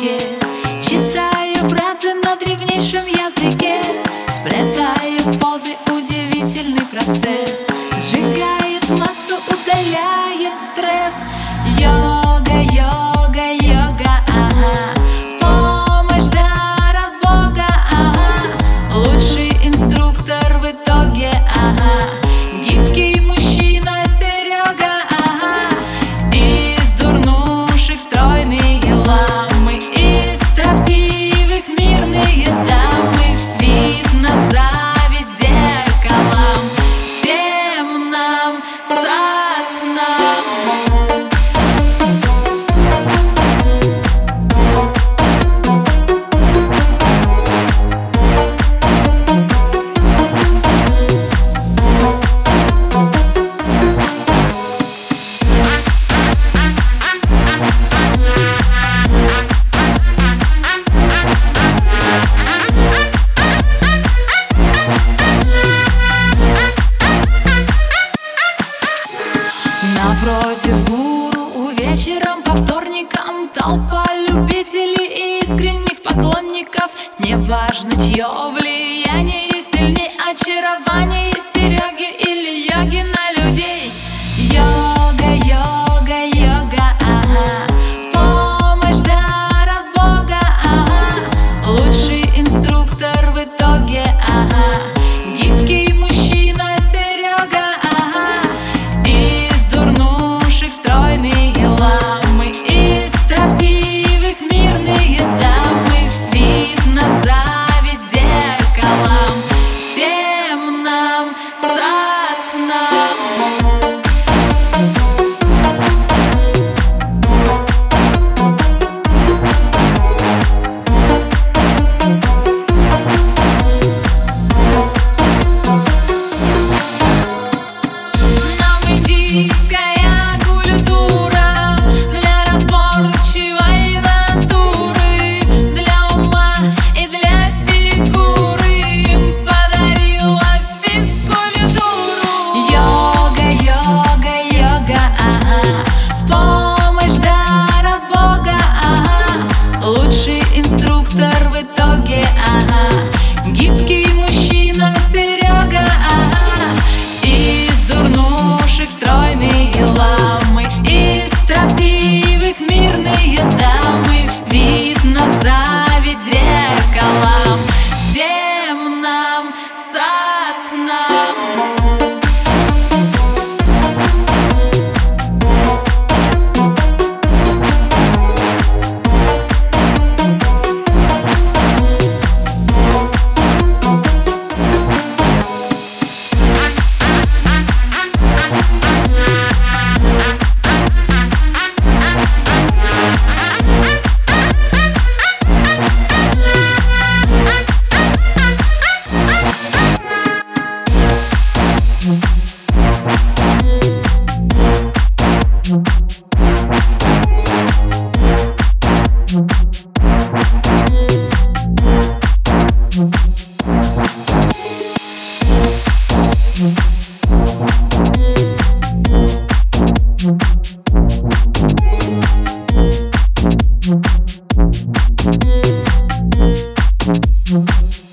за голову, рука в руке Читаю фразы на древнейшем языке Сплетаю позы, удивительный процесс Напротив гуру у вечером по вторникам Толпа любителей и искренних поклонников. Неважно, чье влияние сильнее очарование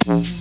Mm-hmm.